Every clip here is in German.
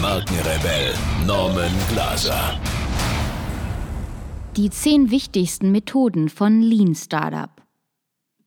Markenrebell Norman Glaser. Die zehn wichtigsten Methoden von Lean Startup.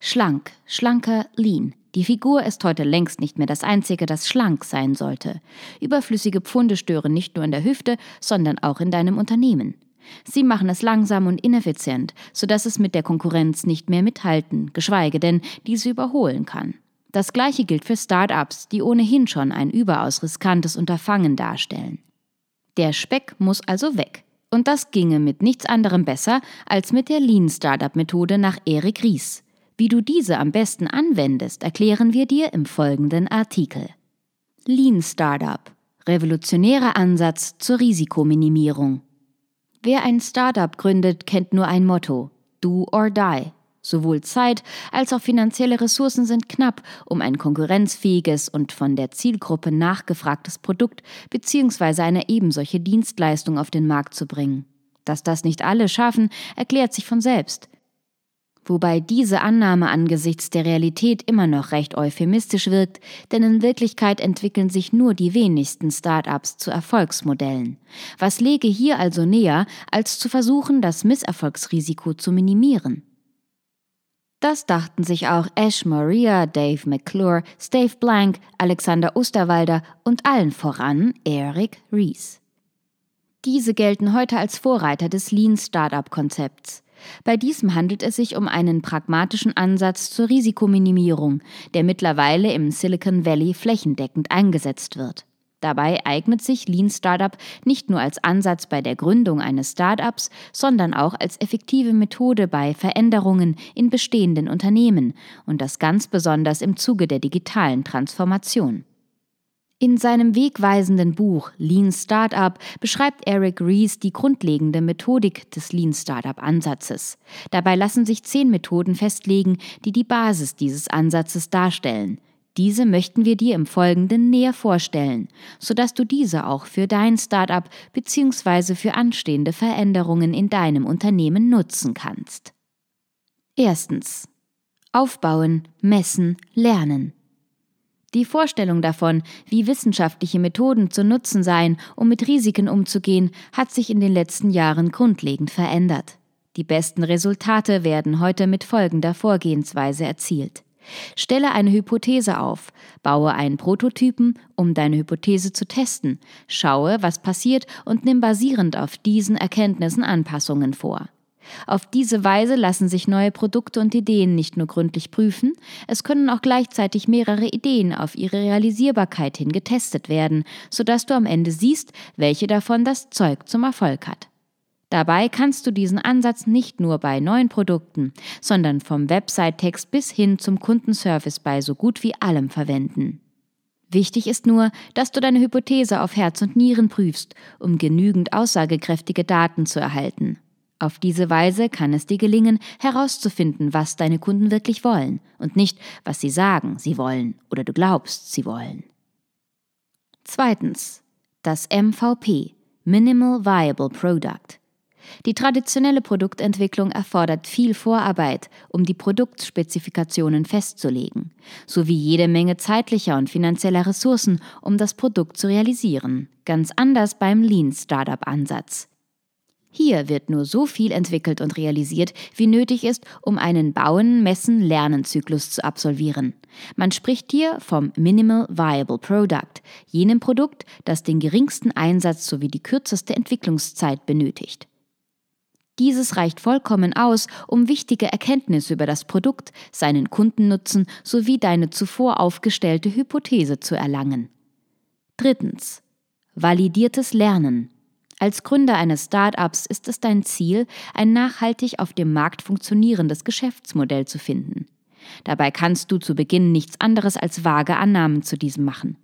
Schlank, schlanker, lean. Die Figur ist heute längst nicht mehr das Einzige, das schlank sein sollte. Überflüssige Pfunde stören nicht nur in der Hüfte, sondern auch in deinem Unternehmen. Sie machen es langsam und ineffizient, sodass es mit der Konkurrenz nicht mehr mithalten, geschweige denn diese überholen kann. Das gleiche gilt für Start-ups, die ohnehin schon ein überaus riskantes Unterfangen darstellen. Der Speck muss also weg. Und das ginge mit nichts anderem besser als mit der Lean Startup Methode nach Erik Ries. Wie du diese am besten anwendest, erklären wir dir im folgenden Artikel. Lean Startup. Revolutionärer Ansatz zur Risikominimierung. Wer ein Startup gründet, kennt nur ein Motto: Do or Die. Sowohl Zeit als auch finanzielle Ressourcen sind knapp, um ein konkurrenzfähiges und von der Zielgruppe nachgefragtes Produkt bzw. eine ebensolche Dienstleistung auf den Markt zu bringen. Dass das nicht alle schaffen, erklärt sich von selbst wobei diese Annahme angesichts der Realität immer noch recht euphemistisch wirkt, denn in Wirklichkeit entwickeln sich nur die wenigsten Start-ups zu Erfolgsmodellen. Was lege hier also näher, als zu versuchen, das Misserfolgsrisiko zu minimieren? Das dachten sich auch Ash Maria, Dave McClure, Steve Blank, Alexander Osterwalder und allen voran Eric Rees. Diese gelten heute als Vorreiter des Lean Startup Konzepts. Bei diesem handelt es sich um einen pragmatischen Ansatz zur Risikominimierung, der mittlerweile im Silicon Valley flächendeckend eingesetzt wird. Dabei eignet sich Lean Startup nicht nur als Ansatz bei der Gründung eines Startups, sondern auch als effektive Methode bei Veränderungen in bestehenden Unternehmen und das ganz besonders im Zuge der digitalen Transformation. In seinem wegweisenden Buch Lean Startup beschreibt Eric Rees die grundlegende Methodik des Lean Startup Ansatzes. Dabei lassen sich zehn Methoden festlegen, die die Basis dieses Ansatzes darstellen. Diese möchten wir dir im Folgenden näher vorstellen, sodass du diese auch für dein Startup bzw. für anstehende Veränderungen in deinem Unternehmen nutzen kannst. Erstens. Aufbauen, messen, lernen. Die Vorstellung davon, wie wissenschaftliche Methoden zu nutzen seien, um mit Risiken umzugehen, hat sich in den letzten Jahren grundlegend verändert. Die besten Resultate werden heute mit folgender Vorgehensweise erzielt. Stelle eine Hypothese auf, baue einen Prototypen, um deine Hypothese zu testen, schaue, was passiert und nimm basierend auf diesen Erkenntnissen Anpassungen vor. Auf diese Weise lassen sich neue Produkte und Ideen nicht nur gründlich prüfen, es können auch gleichzeitig mehrere Ideen auf ihre Realisierbarkeit hin getestet werden, sodass du am Ende siehst, welche davon das Zeug zum Erfolg hat. Dabei kannst du diesen Ansatz nicht nur bei neuen Produkten, sondern vom Website-Text bis hin zum Kundenservice bei so gut wie allem verwenden. Wichtig ist nur, dass du deine Hypothese auf Herz und Nieren prüfst, um genügend aussagekräftige Daten zu erhalten. Auf diese Weise kann es dir gelingen, herauszufinden, was deine Kunden wirklich wollen und nicht, was sie sagen, sie wollen oder du glaubst, sie wollen. Zweitens. Das MVP, Minimal Viable Product. Die traditionelle Produktentwicklung erfordert viel Vorarbeit, um die Produktspezifikationen festzulegen, sowie jede Menge zeitlicher und finanzieller Ressourcen, um das Produkt zu realisieren. Ganz anders beim Lean Startup Ansatz. Hier wird nur so viel entwickelt und realisiert, wie nötig ist, um einen Bauen, Messen, Lernenzyklus zu absolvieren. Man spricht hier vom Minimal Viable Product, jenem Produkt, das den geringsten Einsatz sowie die kürzeste Entwicklungszeit benötigt. Dieses reicht vollkommen aus, um wichtige Erkenntnisse über das Produkt, seinen Kundennutzen sowie deine zuvor aufgestellte Hypothese zu erlangen. Drittens. Validiertes Lernen. Als Gründer eines Start-ups ist es dein Ziel, ein nachhaltig auf dem Markt funktionierendes Geschäftsmodell zu finden. Dabei kannst du zu Beginn nichts anderes als vage Annahmen zu diesem machen.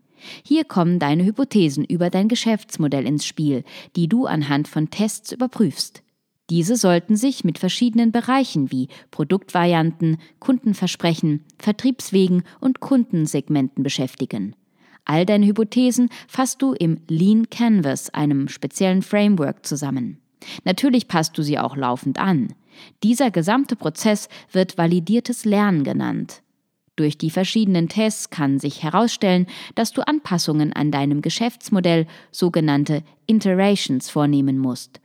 Hier kommen deine Hypothesen über dein Geschäftsmodell ins Spiel, die du anhand von Tests überprüfst. Diese sollten sich mit verschiedenen Bereichen wie Produktvarianten, Kundenversprechen, Vertriebswegen und Kundensegmenten beschäftigen. All deine Hypothesen fasst du im Lean Canvas, einem speziellen Framework, zusammen. Natürlich passt du sie auch laufend an. Dieser gesamte Prozess wird validiertes Lernen genannt. Durch die verschiedenen Tests kann sich herausstellen, dass du Anpassungen an deinem Geschäftsmodell, sogenannte Iterations, vornehmen musst.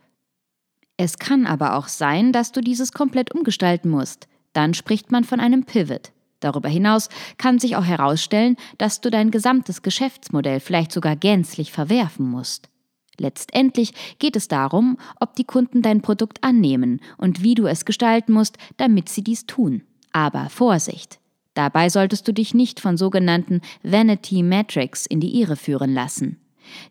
Es kann aber auch sein, dass du dieses komplett umgestalten musst. Dann spricht man von einem Pivot. Darüber hinaus kann sich auch herausstellen, dass du dein gesamtes Geschäftsmodell vielleicht sogar gänzlich verwerfen musst. Letztendlich geht es darum, ob die Kunden dein Produkt annehmen und wie du es gestalten musst, damit sie dies tun. Aber Vorsicht! Dabei solltest du dich nicht von sogenannten Vanity Metrics in die Irre führen lassen.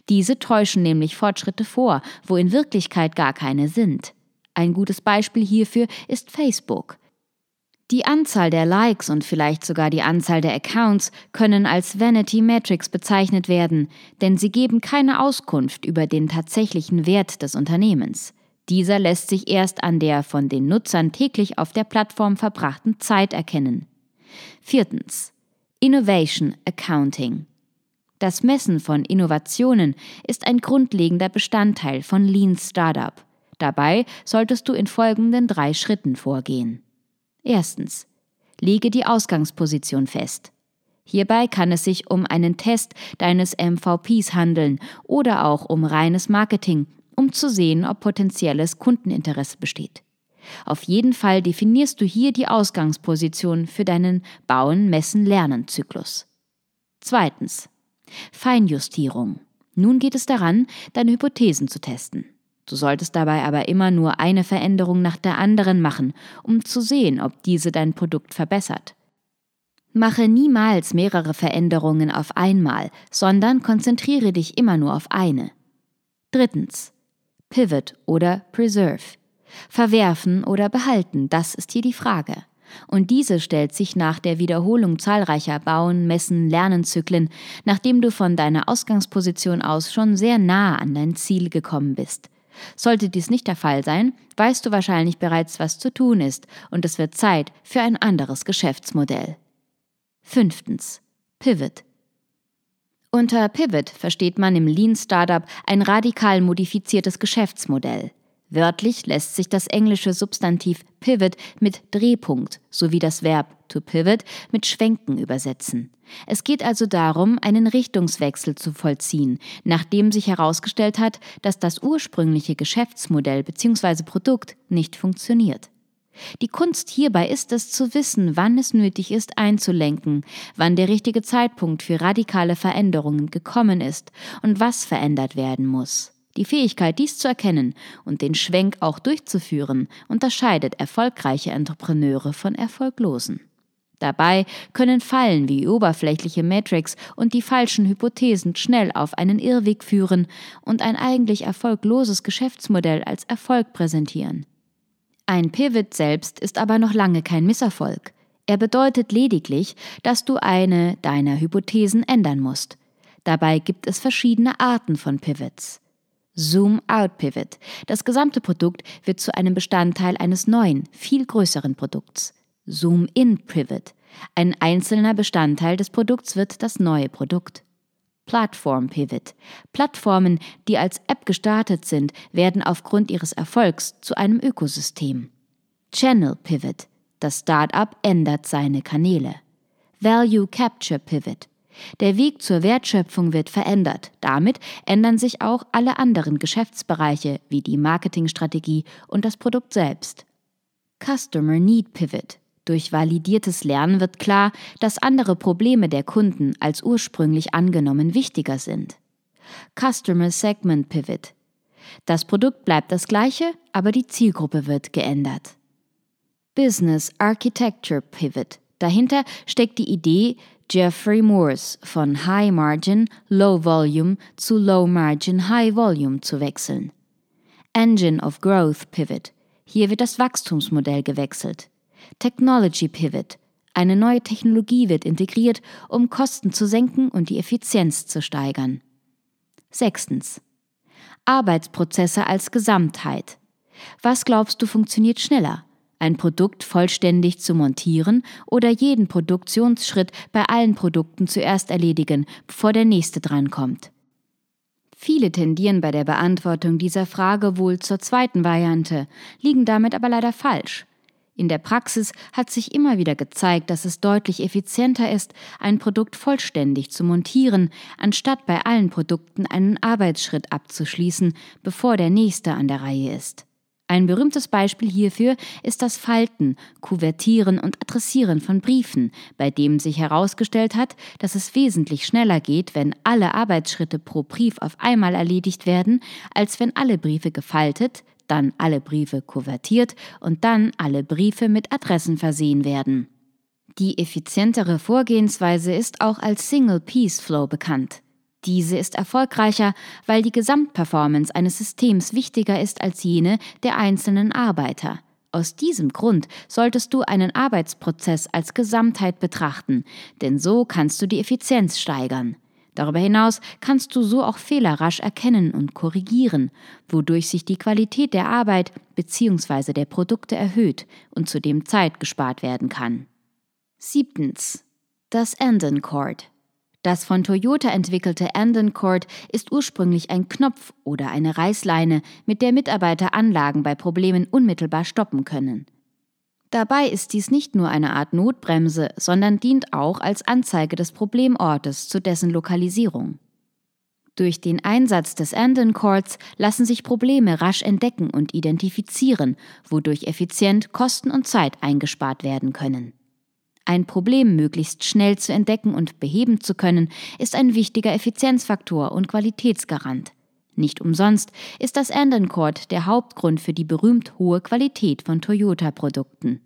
Diese täuschen nämlich Fortschritte vor, wo in Wirklichkeit gar keine sind. Ein gutes Beispiel hierfür ist Facebook. Die Anzahl der Likes und vielleicht sogar die Anzahl der Accounts können als Vanity Metrics bezeichnet werden, denn sie geben keine Auskunft über den tatsächlichen Wert des Unternehmens. Dieser lässt sich erst an der von den Nutzern täglich auf der Plattform verbrachten Zeit erkennen. Viertens. Innovation Accounting. Das Messen von Innovationen ist ein grundlegender Bestandteil von Lean Startup. Dabei solltest du in folgenden drei Schritten vorgehen. Erstens. Lege die Ausgangsposition fest. Hierbei kann es sich um einen Test deines MVPs handeln oder auch um reines Marketing, um zu sehen, ob potenzielles Kundeninteresse besteht. Auf jeden Fall definierst du hier die Ausgangsposition für deinen Bauen, Messen, Lernen Zyklus. Zweitens. Feinjustierung. Nun geht es daran, deine Hypothesen zu testen. Du solltest dabei aber immer nur eine Veränderung nach der anderen machen, um zu sehen, ob diese dein Produkt verbessert. Mache niemals mehrere Veränderungen auf einmal, sondern konzentriere dich immer nur auf eine. Drittens. Pivot oder Preserve. Verwerfen oder behalten, das ist hier die Frage. Und diese stellt sich nach der Wiederholung zahlreicher Bauen, Messen, Lernenzyklen, nachdem du von deiner Ausgangsposition aus schon sehr nah an dein Ziel gekommen bist. Sollte dies nicht der Fall sein, weißt du wahrscheinlich bereits, was zu tun ist, und es wird Zeit für ein anderes Geschäftsmodell. Fünftens. Pivot. Unter Pivot versteht man im Lean Startup ein radikal modifiziertes Geschäftsmodell. Wörtlich lässt sich das englische Substantiv pivot mit Drehpunkt sowie das Verb to pivot mit Schwenken übersetzen. Es geht also darum, einen Richtungswechsel zu vollziehen, nachdem sich herausgestellt hat, dass das ursprüngliche Geschäftsmodell bzw. Produkt nicht funktioniert. Die Kunst hierbei ist es zu wissen, wann es nötig ist einzulenken, wann der richtige Zeitpunkt für radikale Veränderungen gekommen ist und was verändert werden muss. Die Fähigkeit, dies zu erkennen und den Schwenk auch durchzuführen, unterscheidet erfolgreiche Entrepreneure von erfolglosen. Dabei können Fallen wie oberflächliche Matrix und die falschen Hypothesen schnell auf einen Irrweg führen und ein eigentlich erfolgloses Geschäftsmodell als Erfolg präsentieren. Ein Pivot selbst ist aber noch lange kein Misserfolg. Er bedeutet lediglich, dass du eine deiner Hypothesen ändern musst. Dabei gibt es verschiedene Arten von Pivots. Zoom-out-Pivot. Das gesamte Produkt wird zu einem Bestandteil eines neuen, viel größeren Produkts. Zoom-in-Pivot. Ein einzelner Bestandteil des Produkts wird das neue Produkt. Platform Pivot. Plattformen, die als App gestartet sind, werden aufgrund ihres Erfolgs zu einem Ökosystem. Channel Pivot. Das Startup ändert seine Kanäle. Value Capture Pivot. Der Weg zur Wertschöpfung wird verändert. Damit ändern sich auch alle anderen Geschäftsbereiche wie die Marketingstrategie und das Produkt selbst. Customer Need Pivot. Durch validiertes Lernen wird klar, dass andere Probleme der Kunden als ursprünglich angenommen wichtiger sind. Customer Segment Pivot. Das Produkt bleibt das gleiche, aber die Zielgruppe wird geändert. Business Architecture Pivot. Dahinter steckt die Idee, Jeffrey Moores von High Margin, Low Volume zu Low Margin, High Volume zu wechseln. Engine of Growth Pivot. Hier wird das Wachstumsmodell gewechselt. Technology Pivot. Eine neue Technologie wird integriert, um Kosten zu senken und die Effizienz zu steigern. Sechstens. Arbeitsprozesse als Gesamtheit. Was glaubst du funktioniert schneller? Ein Produkt vollständig zu montieren oder jeden Produktionsschritt bei allen Produkten zuerst erledigen, bevor der nächste drankommt? Viele tendieren bei der Beantwortung dieser Frage wohl zur zweiten Variante, liegen damit aber leider falsch. In der Praxis hat sich immer wieder gezeigt, dass es deutlich effizienter ist, ein Produkt vollständig zu montieren, anstatt bei allen Produkten einen Arbeitsschritt abzuschließen, bevor der nächste an der Reihe ist. Ein berühmtes Beispiel hierfür ist das Falten, Kuvertieren und Adressieren von Briefen, bei dem sich herausgestellt hat, dass es wesentlich schneller geht, wenn alle Arbeitsschritte pro Brief auf einmal erledigt werden, als wenn alle Briefe gefaltet, dann alle Briefe kuvertiert und dann alle Briefe mit Adressen versehen werden. Die effizientere Vorgehensweise ist auch als Single Piece Flow bekannt. Diese ist erfolgreicher, weil die Gesamtperformance eines Systems wichtiger ist als jene der einzelnen Arbeiter. Aus diesem Grund solltest du einen Arbeitsprozess als Gesamtheit betrachten, denn so kannst du die Effizienz steigern. Darüber hinaus kannst du so auch Fehler rasch erkennen und korrigieren, wodurch sich die Qualität der Arbeit bzw. der Produkte erhöht und zudem Zeit gespart werden kann. Siebtens. Das Anden Cord. Das von Toyota entwickelte Anden Cord ist ursprünglich ein Knopf oder eine Reißleine, mit der Mitarbeiter Anlagen bei Problemen unmittelbar stoppen können. Dabei ist dies nicht nur eine Art Notbremse, sondern dient auch als Anzeige des Problemortes zu dessen Lokalisierung. Durch den Einsatz des Anden Cords lassen sich Probleme rasch entdecken und identifizieren, wodurch effizient Kosten und Zeit eingespart werden können. Ein Problem möglichst schnell zu entdecken und beheben zu können, ist ein wichtiger Effizienzfaktor und Qualitätsgarant. Nicht umsonst ist das Anden Cord der Hauptgrund für die berühmt hohe Qualität von Toyota-Produkten.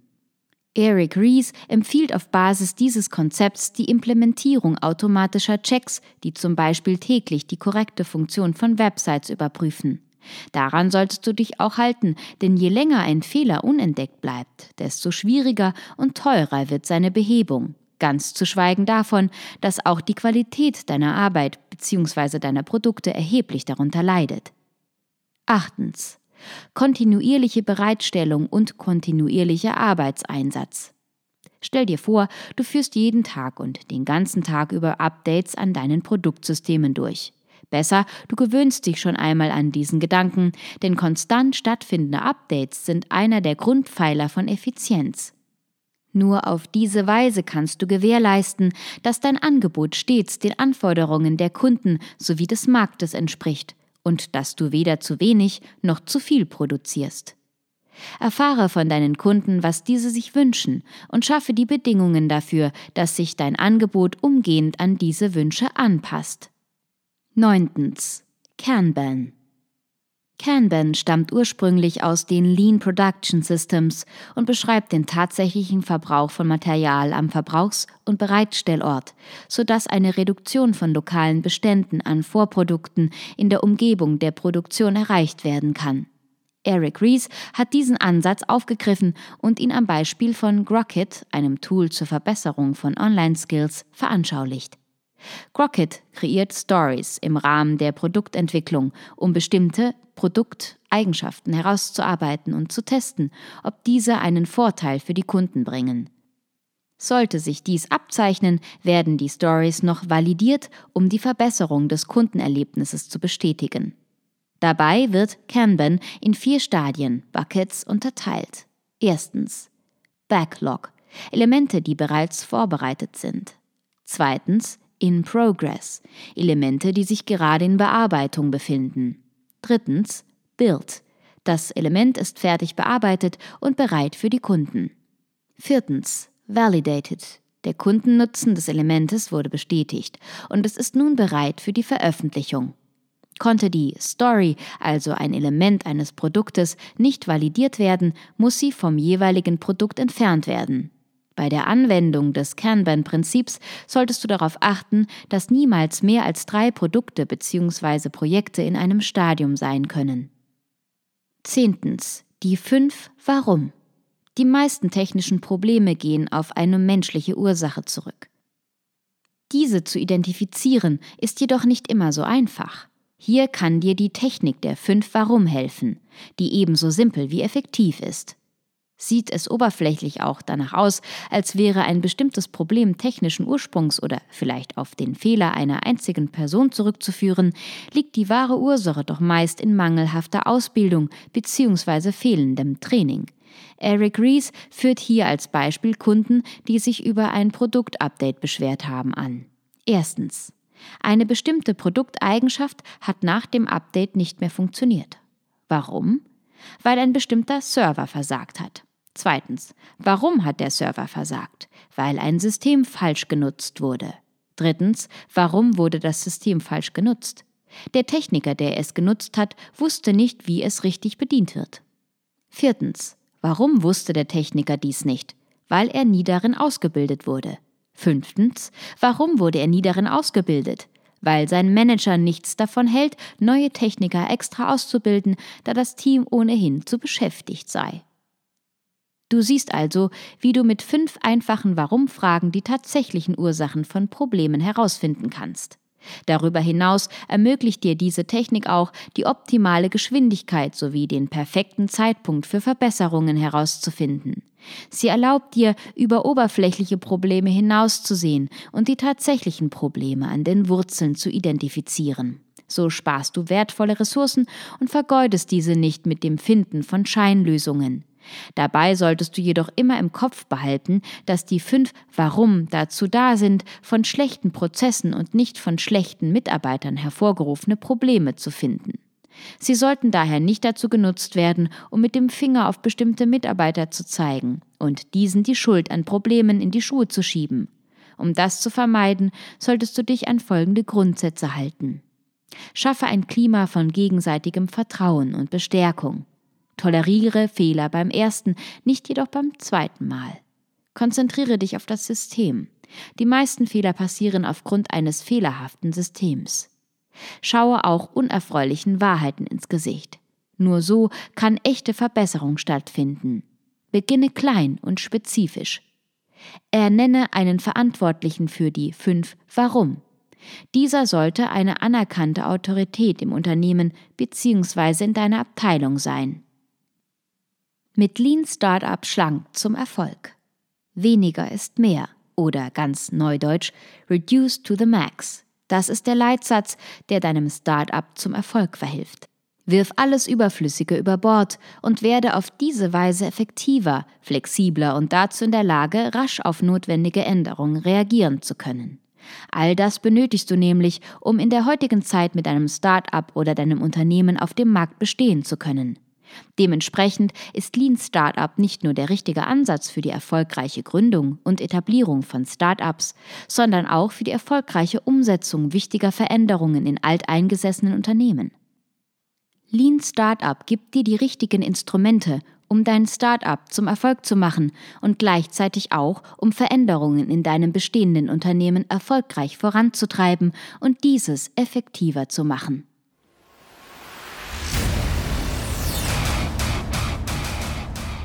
Eric Rees empfiehlt auf Basis dieses Konzepts die Implementierung automatischer Checks, die zum Beispiel täglich die korrekte Funktion von Websites überprüfen. Daran solltest du dich auch halten, denn je länger ein Fehler unentdeckt bleibt, desto schwieriger und teurer wird seine Behebung. Ganz zu schweigen davon, dass auch die Qualität deiner Arbeit bzw. deiner Produkte erheblich darunter leidet. Achtens kontinuierliche Bereitstellung und kontinuierlicher Arbeitseinsatz. Stell dir vor, du führst jeden Tag und den ganzen Tag über Updates an deinen Produktsystemen durch. Besser, du gewöhnst dich schon einmal an diesen Gedanken, denn konstant stattfindende Updates sind einer der Grundpfeiler von Effizienz. Nur auf diese Weise kannst du gewährleisten, dass dein Angebot stets den Anforderungen der Kunden sowie des Marktes entspricht und dass du weder zu wenig noch zu viel produzierst. Erfahre von deinen Kunden, was diese sich wünschen und schaffe die Bedingungen dafür, dass sich dein Angebot umgehend an diese Wünsche anpasst. 9. Kanban Kanban stammt ursprünglich aus den Lean Production Systems und beschreibt den tatsächlichen Verbrauch von Material am Verbrauchs- und Bereitstellort, sodass eine Reduktion von lokalen Beständen an Vorprodukten in der Umgebung der Produktion erreicht werden kann. Eric Rees hat diesen Ansatz aufgegriffen und ihn am Beispiel von Grocket, einem Tool zur Verbesserung von Online-Skills, veranschaulicht. Crockett kreiert Stories im Rahmen der Produktentwicklung, um bestimmte Produkteigenschaften herauszuarbeiten und zu testen, ob diese einen Vorteil für die Kunden bringen. Sollte sich dies abzeichnen, werden die Stories noch validiert, um die Verbesserung des Kundenerlebnisses zu bestätigen. Dabei wird Kanban in vier Stadien, Buckets, unterteilt. Erstens Backlog, Elemente, die bereits vorbereitet sind. Zweitens in Progress, Elemente, die sich gerade in Bearbeitung befinden. Drittens Build, das Element ist fertig bearbeitet und bereit für die Kunden. Viertens Validated, der Kundennutzen des Elementes wurde bestätigt und es ist nun bereit für die Veröffentlichung. Konnte die Story, also ein Element eines Produktes, nicht validiert werden, muss sie vom jeweiligen Produkt entfernt werden. Bei der Anwendung des Kanban-Prinzips solltest du darauf achten, dass niemals mehr als drei Produkte bzw. Projekte in einem Stadium sein können. Zehntens. Die fünf Warum. Die meisten technischen Probleme gehen auf eine menschliche Ursache zurück. Diese zu identifizieren ist jedoch nicht immer so einfach. Hier kann dir die Technik der 5 Warum helfen, die ebenso simpel wie effektiv ist. Sieht es oberflächlich auch danach aus, als wäre ein bestimmtes Problem technischen Ursprungs oder vielleicht auf den Fehler einer einzigen Person zurückzuführen, liegt die wahre Ursache doch meist in mangelhafter Ausbildung bzw. fehlendem Training. Eric Rees führt hier als Beispiel Kunden, die sich über ein Produktupdate beschwert haben, an. Erstens. Eine bestimmte Produkteigenschaft hat nach dem Update nicht mehr funktioniert. Warum? Weil ein bestimmter Server versagt hat. Zweitens. Warum hat der Server versagt? Weil ein System falsch genutzt wurde. Drittens. Warum wurde das System falsch genutzt? Der Techniker, der es genutzt hat, wusste nicht, wie es richtig bedient wird. Viertens. Warum wusste der Techniker dies nicht? Weil er nie darin ausgebildet wurde. Fünftens, warum wurde er nie darin ausgebildet? Weil sein Manager nichts davon hält, neue Techniker extra auszubilden, da das Team ohnehin zu beschäftigt sei. Du siehst also, wie du mit fünf einfachen Warum-Fragen die tatsächlichen Ursachen von Problemen herausfinden kannst. Darüber hinaus ermöglicht dir diese Technik auch, die optimale Geschwindigkeit sowie den perfekten Zeitpunkt für Verbesserungen herauszufinden. Sie erlaubt dir, über oberflächliche Probleme hinauszusehen und die tatsächlichen Probleme an den Wurzeln zu identifizieren. So sparst du wertvolle Ressourcen und vergeudest diese nicht mit dem Finden von Scheinlösungen. Dabei solltest du jedoch immer im Kopf behalten, dass die fünf Warum dazu da sind, von schlechten Prozessen und nicht von schlechten Mitarbeitern hervorgerufene Probleme zu finden. Sie sollten daher nicht dazu genutzt werden, um mit dem Finger auf bestimmte Mitarbeiter zu zeigen und diesen die Schuld an Problemen in die Schuhe zu schieben. Um das zu vermeiden, solltest du dich an folgende Grundsätze halten. Schaffe ein Klima von gegenseitigem Vertrauen und Bestärkung. Toleriere Fehler beim ersten, nicht jedoch beim zweiten Mal. Konzentriere dich auf das System. Die meisten Fehler passieren aufgrund eines fehlerhaften Systems. Schaue auch unerfreulichen Wahrheiten ins Gesicht. Nur so kann echte Verbesserung stattfinden. Beginne klein und spezifisch. Ernenne einen Verantwortlichen für die fünf Warum. Dieser sollte eine anerkannte Autorität im Unternehmen bzw. in deiner Abteilung sein. Mit Lean Startup schlank zum Erfolg. Weniger ist mehr oder ganz neudeutsch Reduce to the Max. Das ist der Leitsatz, der deinem Startup zum Erfolg verhilft. Wirf alles Überflüssige über Bord und werde auf diese Weise effektiver, flexibler und dazu in der Lage, rasch auf notwendige Änderungen reagieren zu können. All das benötigst du nämlich, um in der heutigen Zeit mit deinem Start-up oder deinem Unternehmen auf dem Markt bestehen zu können. Dementsprechend ist Lean Startup nicht nur der richtige Ansatz für die erfolgreiche Gründung und Etablierung von Startups, sondern auch für die erfolgreiche Umsetzung wichtiger Veränderungen in alteingesessenen Unternehmen. Lean Startup gibt dir die richtigen Instrumente, um dein Startup zum Erfolg zu machen und gleichzeitig auch, um Veränderungen in deinem bestehenden Unternehmen erfolgreich voranzutreiben und dieses effektiver zu machen.